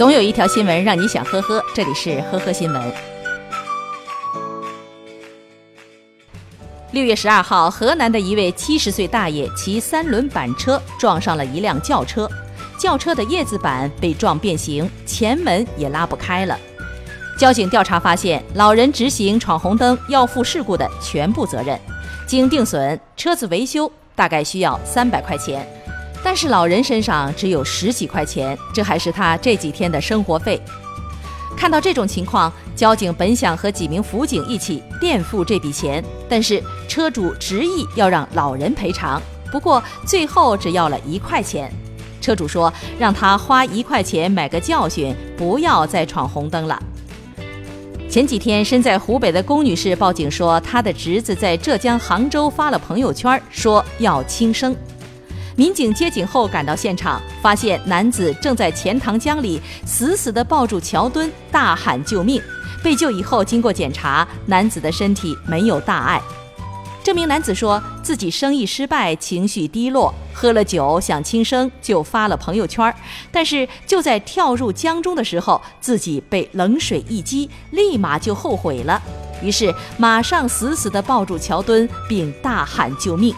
总有一条新闻让你想呵呵，这里是呵呵新闻。六月十二号，河南的一位七十岁大爷骑三轮板车撞上了一辆轿车，轿车的叶子板被撞变形，前门也拉不开了。交警调查发现，老人直行闯红灯要负事故的全部责任。经定损，车子维修大概需要三百块钱，但是老人身上只有十几块钱，这还是他这几天的生活费。看到这种情况，交警本想和几名辅警一起垫付这笔钱，但是车主执意要让老人赔偿，不过最后只要了一块钱。车主说让他花一块钱买个教训，不要再闯红灯了。前几天，身在湖北的龚女士报警说，她的侄子在浙江杭州发了朋友圈，说要轻生。民警接警后赶到现场，发现男子正在钱塘江里死死地抱住桥墩，大喊救命。被救以后，经过检查，男子的身体没有大碍。这名男子说自己生意失败，情绪低落，喝了酒想轻生，就发了朋友圈。但是就在跳入江中的时候，自己被冷水一击，立马就后悔了，于是马上死死地抱住桥墩，并大喊救命。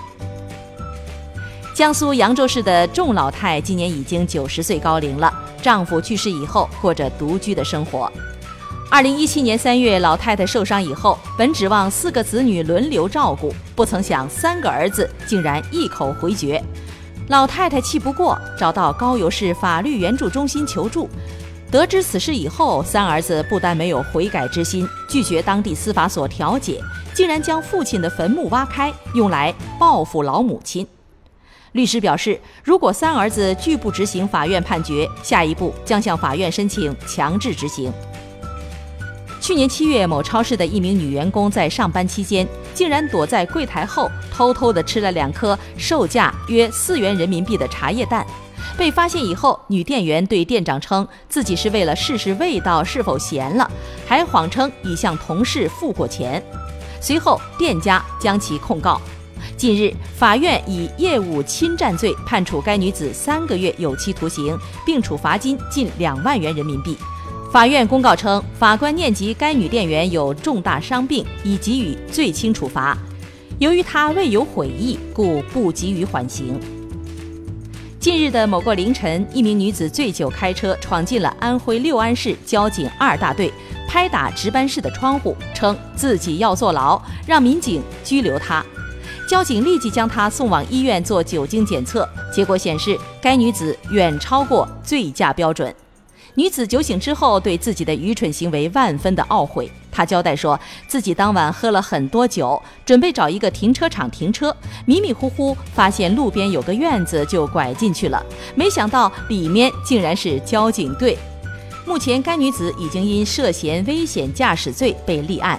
江苏扬州市的仲老太今年已经九十岁高龄了，丈夫去世以后，过着独居的生活。二零一七年三月，老太太受伤以后，本指望四个子女轮流照顾，不曾想三个儿子竟然一口回绝。老太太气不过，找到高邮市法律援助中心求助。得知此事以后，三儿子不但没有悔改之心，拒绝当地司法所调解，竟然将父亲的坟墓挖开，用来报复老母亲。律师表示，如果三儿子拒不执行法院判决，下一步将向法院申请强制执行。去年七月，某超市的一名女员工在上班期间，竟然躲在柜台后，偷偷地吃了两颗售价约四元人民币的茶叶蛋。被发现以后，女店员对店长称自己是为了试试味道是否咸了，还谎称已向同事付过钱。随后，店家将其控告。近日，法院以业务侵占罪判处该女子三个月有期徒刑，并处罚金近两万元人民币。法院公告称，法官念及该女店员有重大伤病，已给予最轻处罚。由于她未有悔意，故不给予缓刑。近日的某个凌晨，一名女子醉酒开车闯进了安徽六安市交警二大队，拍打值班室的窗户，称自己要坐牢，让民警拘留她。交警立即将她送往医院做酒精检测，结果显示该女子远超过醉驾标准。女子酒醒之后，对自己的愚蠢行为万分的懊悔。她交代说，自己当晚喝了很多酒，准备找一个停车场停车，迷迷糊糊发现路边有个院子，就拐进去了。没想到里面竟然是交警队。目前，该女子已经因涉嫌危险驾驶罪被立案。